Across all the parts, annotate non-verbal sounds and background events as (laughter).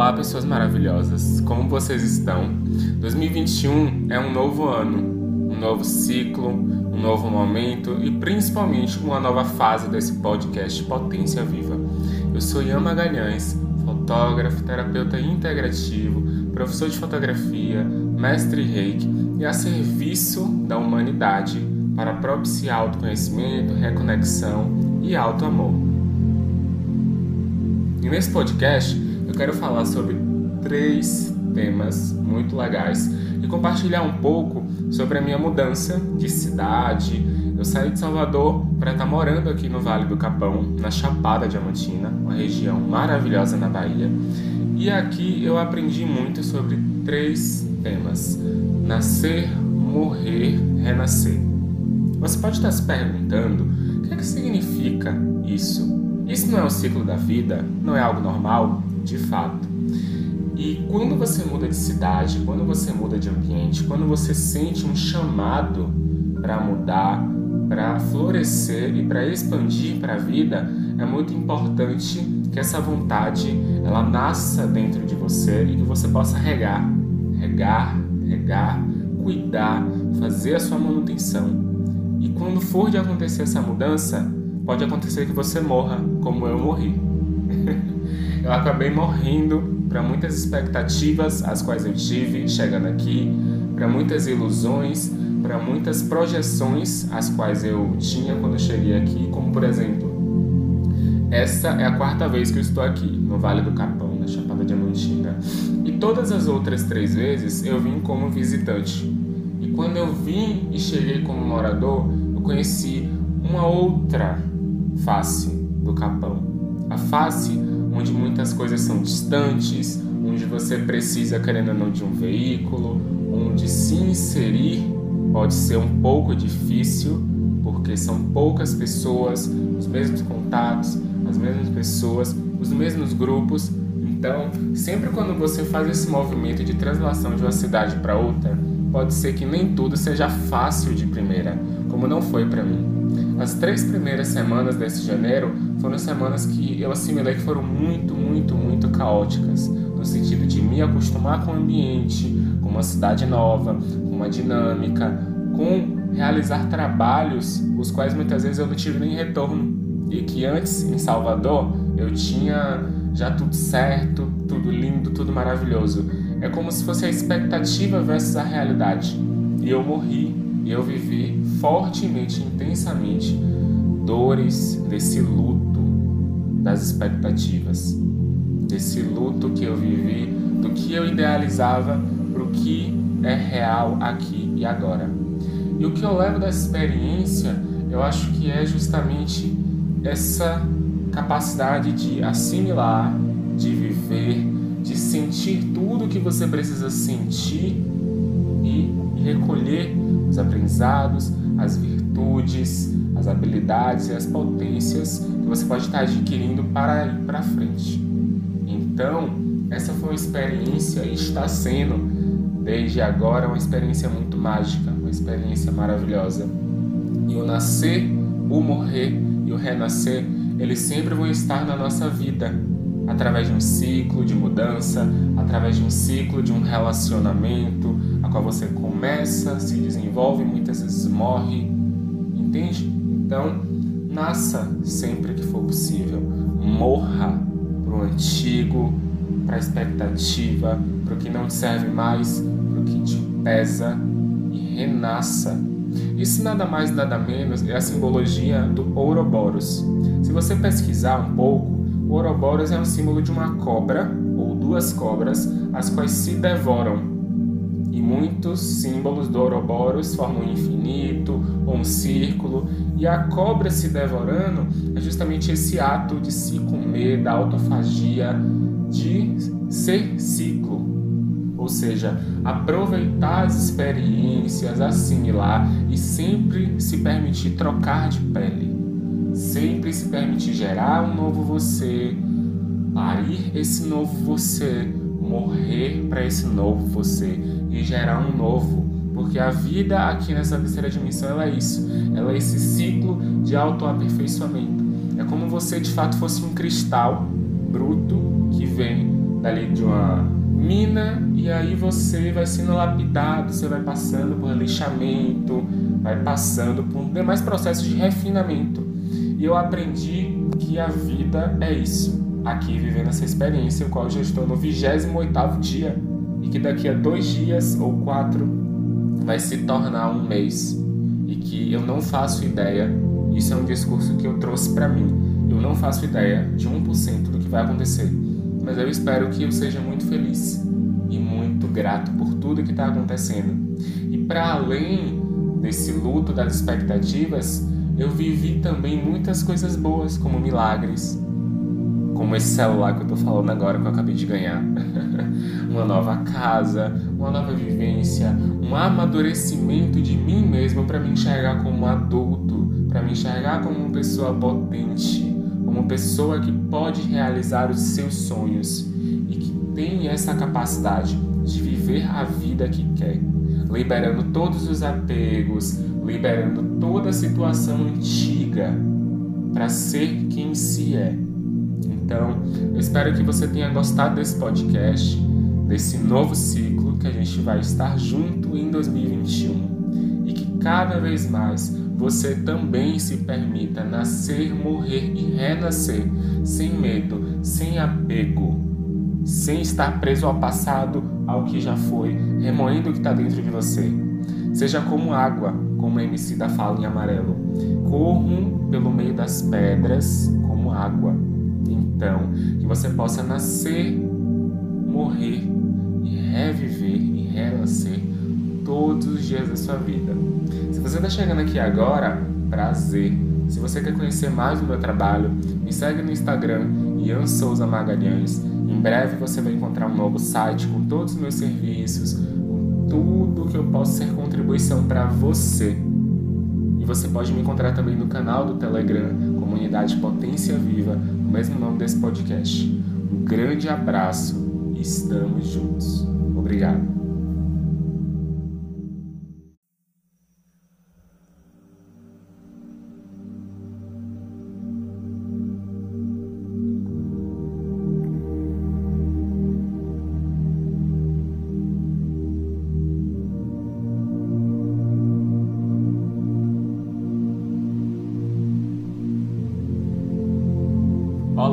Olá, pessoas maravilhosas. Como vocês estão? 2021 é um novo ano, um novo ciclo, um novo momento e principalmente uma nova fase desse podcast Potência Viva. Eu sou Ian Magalhães, fotógrafo, terapeuta integrativo, professor de fotografia, mestre reiki e a serviço da humanidade para propiciar autoconhecimento, reconexão e auto-amor. E nesse podcast quero falar sobre três temas muito legais e compartilhar um pouco sobre a minha mudança de cidade. Eu saí de Salvador para estar tá morando aqui no Vale do Capão, na Chapada Diamantina, uma região maravilhosa na Bahia. E aqui eu aprendi muito sobre três temas: nascer, morrer, renascer. Você pode estar se perguntando o que, é que significa isso? Isso não é o ciclo da vida? Não é algo normal? de fato. E quando você muda de cidade, quando você muda de ambiente, quando você sente um chamado para mudar, para florescer e para expandir para a vida, é muito importante que essa vontade ela nasça dentro de você e que você possa regar, regar, regar, cuidar, fazer a sua manutenção. E quando for de acontecer essa mudança, pode acontecer que você morra, como eu morri. (laughs) eu acabei morrendo para muitas expectativas as quais eu tive chegando aqui, para muitas ilusões, para muitas projeções as quais eu tinha quando eu cheguei aqui, como por exemplo, essa é a quarta vez que eu estou aqui no Vale do Capão, na Chapada Diamantina, e todas as outras três vezes eu vim como visitante. E quando eu vim e cheguei como morador, eu conheci uma outra face do Capão, a face onde muitas coisas são distantes, onde você precisa, querendo ou não, de um veículo, onde se inserir pode ser um pouco difícil, porque são poucas pessoas, os mesmos contatos, as mesmas pessoas, os mesmos grupos. Então, sempre quando você faz esse movimento de translação de uma cidade para outra, pode ser que nem tudo seja fácil de primeira, como não foi para mim. As três primeiras semanas desse janeiro foram semanas que eu assimilei que foram muito, muito, muito caóticas, no sentido de me acostumar com o ambiente, com uma cidade nova, com uma dinâmica, com realizar trabalhos os quais muitas vezes eu não tive nem retorno e que antes em Salvador eu tinha já tudo certo, tudo lindo, tudo maravilhoso. É como se fosse a expectativa versus a realidade. E eu morri e eu vivi fortemente, intensamente, dores desse luto das expectativas, desse luto que eu vivi, do que eu idealizava para o que é real aqui e agora. E o que eu levo dessa experiência, eu acho que é justamente essa capacidade de assimilar, de viver, de sentir tudo que você precisa sentir e recolher os aprendizados, as virtudes, as habilidades e as potências que você pode estar adquirindo para ir para frente. Então, essa foi uma experiência e está sendo desde agora uma experiência muito mágica, uma experiência maravilhosa. E o nascer, o morrer e o renascer, eles sempre vão estar na nossa vida, através de um ciclo de mudança, através de um ciclo de um relacionamento, qual você começa, se desenvolve, muitas vezes morre, entende? Então, nasça sempre que for possível, morra para o antigo, para a expectativa, para o que não te serve mais, para o que te pesa e renasça. Isso nada mais nada menos é a simbologia do Ouroboros. Se você pesquisar um pouco, o Ouroboros é um símbolo de uma cobra ou duas cobras, as quais se devoram. E muitos símbolos do Ouroboros formam um infinito ou um círculo, e a cobra se devorando é justamente esse ato de se comer, da autofagia, de ser ciclo. Ou seja, aproveitar as experiências, assimilar e sempre se permitir trocar de pele Sempre se permitir gerar um novo você, parir esse novo você, morrer para esse novo você e gerar um novo. Porque a vida aqui nessa terceira dimensão ela é isso, ela é esse ciclo de autoaperfeiçoamento. É como você de fato fosse um cristal bruto que vem dali de uma mina e aí você vai sendo lapidado, você vai passando por lixamento, vai passando por demais processos de refinamento. E eu aprendi que a vida é isso. Aqui vivendo essa experiência, o qual eu já estou no 28 dia e que daqui a dois dias ou quatro vai se tornar um mês e que eu não faço ideia. Isso é um discurso que eu trouxe para mim. Eu não faço ideia de 1% do que vai acontecer, mas eu espero que eu seja muito feliz e muito grato por tudo que está acontecendo. E para além desse luto das expectativas, eu vivi também muitas coisas boas, como milagres, como esse celular que eu tô falando agora que eu acabei de ganhar. (laughs) uma nova casa, uma nova vivência, um amadurecimento de mim mesmo para me enxergar como adulto, para me enxergar como uma pessoa potente, como uma pessoa que pode realizar os seus sonhos e que tem essa capacidade de viver a vida que quer, liberando todos os apegos, liberando toda a situação antiga para ser quem se é. Então, eu espero que você tenha gostado desse podcast, desse novo ciclo que a gente vai estar junto em 2021 e que cada vez mais você também se permita nascer, morrer e renascer sem medo, sem apego, sem estar preso ao passado, ao que já foi, remoendo o que está dentro de você. Seja como água, como a MC da fala em amarelo. Corram pelo meio das pedras como água. Então, que você possa nascer, morrer e reviver e renascer todos os dias da sua vida. Se você está chegando aqui agora, prazer. Se você quer conhecer mais do meu trabalho, me segue no Instagram, Ian Souza Magalhães. Em breve você vai encontrar um novo site com todos os meus serviços, com tudo que eu posso ser contribuição para você. E você pode me encontrar também no canal do Telegram, Comunidade Potência Viva, o mesmo nome desse podcast. Um grande abraço e estamos juntos. Obrigado.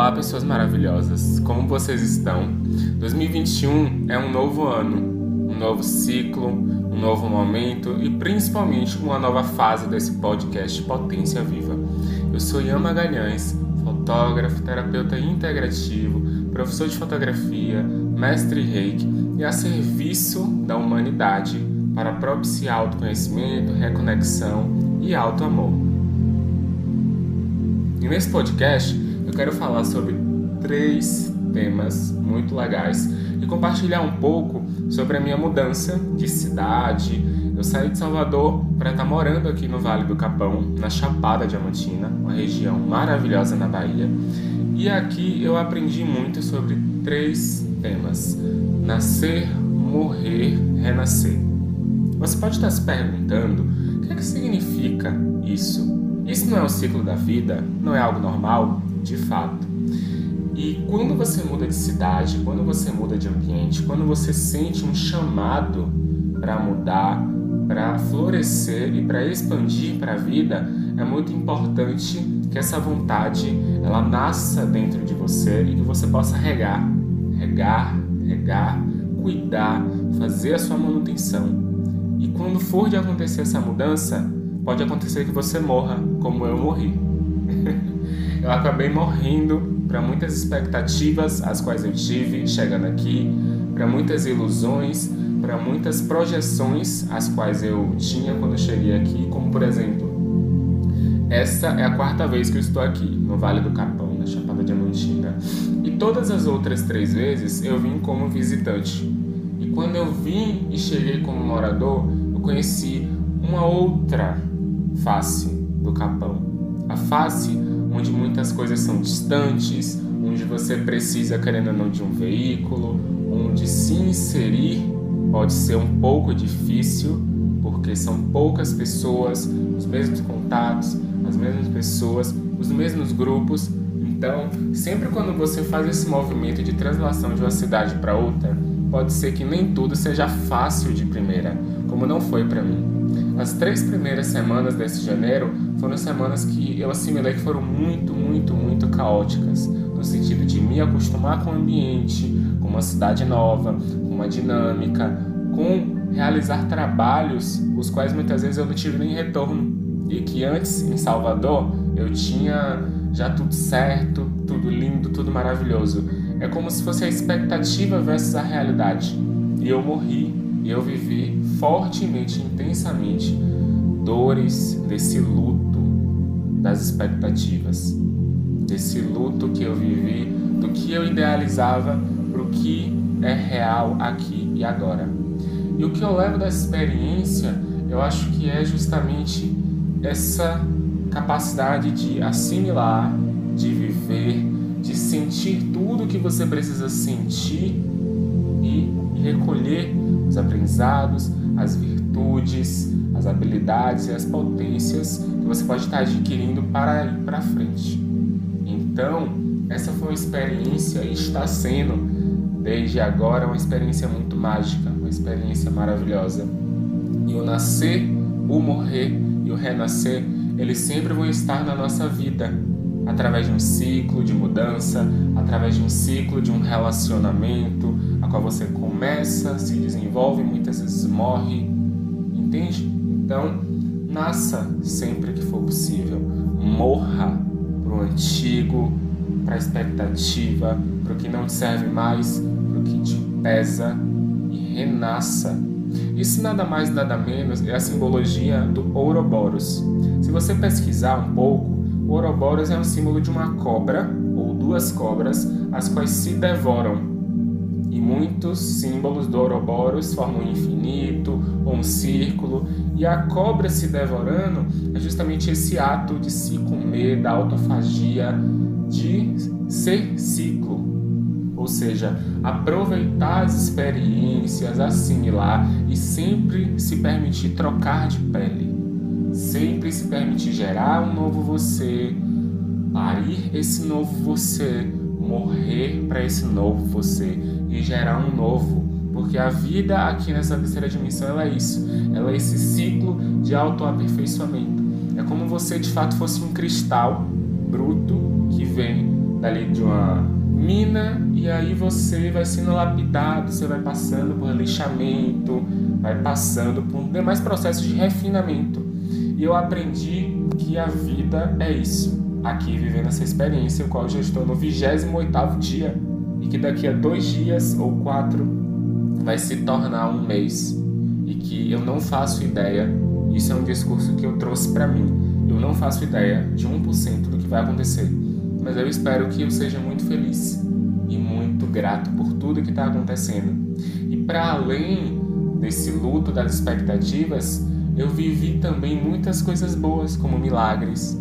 Olá, pessoas maravilhosas, como vocês estão? 2021 é um novo ano, um novo ciclo, um novo momento e principalmente uma nova fase desse podcast Potência Viva. Eu sou Ian Magalhães, fotógrafo, terapeuta integrativo, professor de fotografia, mestre reiki e a serviço da humanidade para propiciar autoconhecimento, reconexão e auto amor. E nesse podcast quero falar sobre três temas muito legais e compartilhar um pouco sobre a minha mudança de cidade. Eu saí de Salvador para estar tá morando aqui no Vale do Capão, na Chapada Diamantina, uma região maravilhosa na Bahia. E aqui eu aprendi muito sobre três temas: nascer, morrer, renascer. Você pode estar se perguntando o que, é que significa isso? Isso não é o ciclo da vida? Não é algo normal? De fato. E quando você muda de cidade, quando você muda de ambiente, quando você sente um chamado para mudar, para florescer e para expandir para a vida, é muito importante que essa vontade ela nasça dentro de você e que você possa regar, regar, regar, cuidar, fazer a sua manutenção. E quando for de acontecer essa mudança, pode acontecer que você morra, como eu morri. (laughs) eu acabei morrendo para muitas expectativas as quais eu tive chegando aqui, para muitas ilusões, para muitas projeções as quais eu tinha quando eu cheguei aqui, como por exemplo, essa é a quarta vez que eu estou aqui no Vale do Capão, na Chapada Diamantina, e todas as outras três vezes eu vim como visitante. E quando eu vim e cheguei como morador, eu conheci uma outra face do Capão, a face onde muitas coisas são distantes, onde você precisa, querendo ou não, de um veículo, onde se inserir pode ser um pouco difícil, porque são poucas pessoas, os mesmos contatos, as mesmas pessoas, os mesmos grupos. Então, sempre quando você faz esse movimento de translação de uma cidade para outra, pode ser que nem tudo seja fácil de primeira, como não foi para mim. As três primeiras semanas desse janeiro foram semanas que eu assimilei que foram muito, muito, muito caóticas, no sentido de me acostumar com o ambiente, com uma cidade nova, com uma dinâmica, com realizar trabalhos os quais muitas vezes eu não tive nem retorno e que antes em Salvador eu tinha já tudo certo, tudo lindo, tudo maravilhoso. É como se fosse a expectativa versus a realidade. E eu morri e eu vivi fortemente, intensamente dores desse luto das expectativas, desse luto que eu vivi, do que eu idealizava para o que é real aqui e agora. E o que eu levo dessa experiência, eu acho que é justamente essa capacidade de assimilar, de viver, de sentir tudo que você precisa sentir e recolher os aprendizados, as virtudes, as habilidades e as potências que você pode estar adquirindo para ir para frente. Então, essa foi uma experiência e está sendo desde agora uma experiência muito mágica, uma experiência maravilhosa. E o nascer, o morrer e o renascer, eles sempre vão estar na nossa vida, através de um ciclo de mudança, através de um ciclo de um relacionamento, a qual você começa, se desenvolve, muitas vezes morre, entende? Então, nasça sempre que for possível, morra para o antigo, para a expectativa, para o que não te serve mais, para o que te pesa e renasça isso nada mais nada menos é a simbologia do Ouroboros. Se você pesquisar um pouco, o Ouroboros é um símbolo de uma cobra ou duas cobras, as quais se devoram. E muitos símbolos do Ouroboros formam um infinito ou um círculo, e a cobra se devorando é justamente esse ato de se comer, da autofagia, de ser ciclo, ou seja, aproveitar as experiências, assimilar e sempre se permitir trocar de pele, sempre se permitir gerar um novo você, parir esse novo você, morrer para esse novo você e gerar um novo. Porque a vida aqui nessa terceira dimensão ela é isso, ela é esse ciclo de autoaperfeiçoamento. É como você de fato fosse um cristal bruto que vem dali de uma mina e aí você vai sendo lapidado, você vai passando por lixamento, vai passando por demais processos de refinamento. E eu aprendi que a vida é isso. Aqui vivendo essa experiência, o qual já estou no 28 dia e que daqui a dois dias ou quatro vai se tornar um mês e que eu não faço ideia. Isso é um discurso que eu trouxe para mim. Eu não faço ideia de 1% do que vai acontecer mas eu espero que eu seja muito feliz e muito grato por tudo que está acontecendo. E para além desse luto das expectativas, eu vivi também muitas coisas boas, como milagres,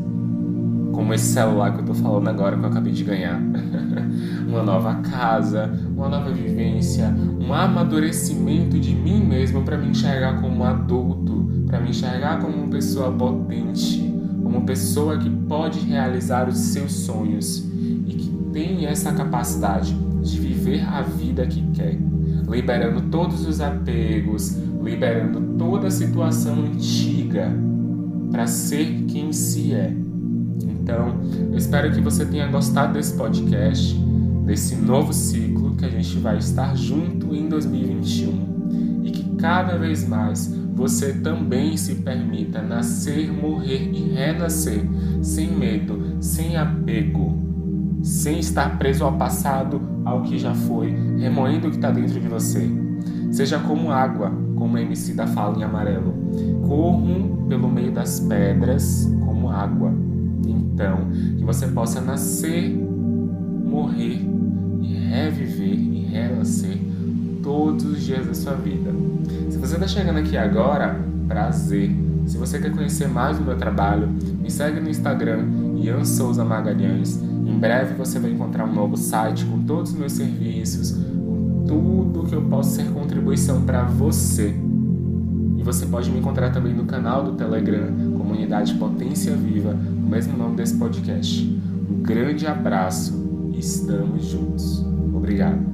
como esse celular que eu estou falando agora que eu acabei de ganhar, (laughs) uma nova casa, uma nova vivência, um amadurecimento de mim mesmo para me enxergar como adulto, para me enxergar como uma pessoa potente como pessoa que pode realizar os seus sonhos e que tem essa capacidade de viver a vida que quer, liberando todos os apegos, liberando toda a situação antiga para ser quem se é. Então, eu espero que você tenha gostado desse podcast, desse novo ciclo que a gente vai estar junto em 2021 e que cada vez mais você também se permita nascer, morrer e renascer sem medo, sem apego, sem estar preso ao passado, ao que já foi, remoendo o que está dentro de você. Seja como água, como a MC da fala em amarelo. Corram pelo meio das pedras como água. Então, que você possa nascer, morrer e reviver e renascer todos os dias da sua vida. Se você está chegando aqui agora, prazer. Se você quer conhecer mais do meu trabalho, me segue no Instagram, Ian Souza Magalhães. Em breve você vai encontrar um novo site com todos os meus serviços, tudo que eu posso ser contribuição para você. E você pode me encontrar também no canal do Telegram, Comunidade Potência Viva, o mesmo nome desse podcast. Um grande abraço e estamos juntos. Obrigado.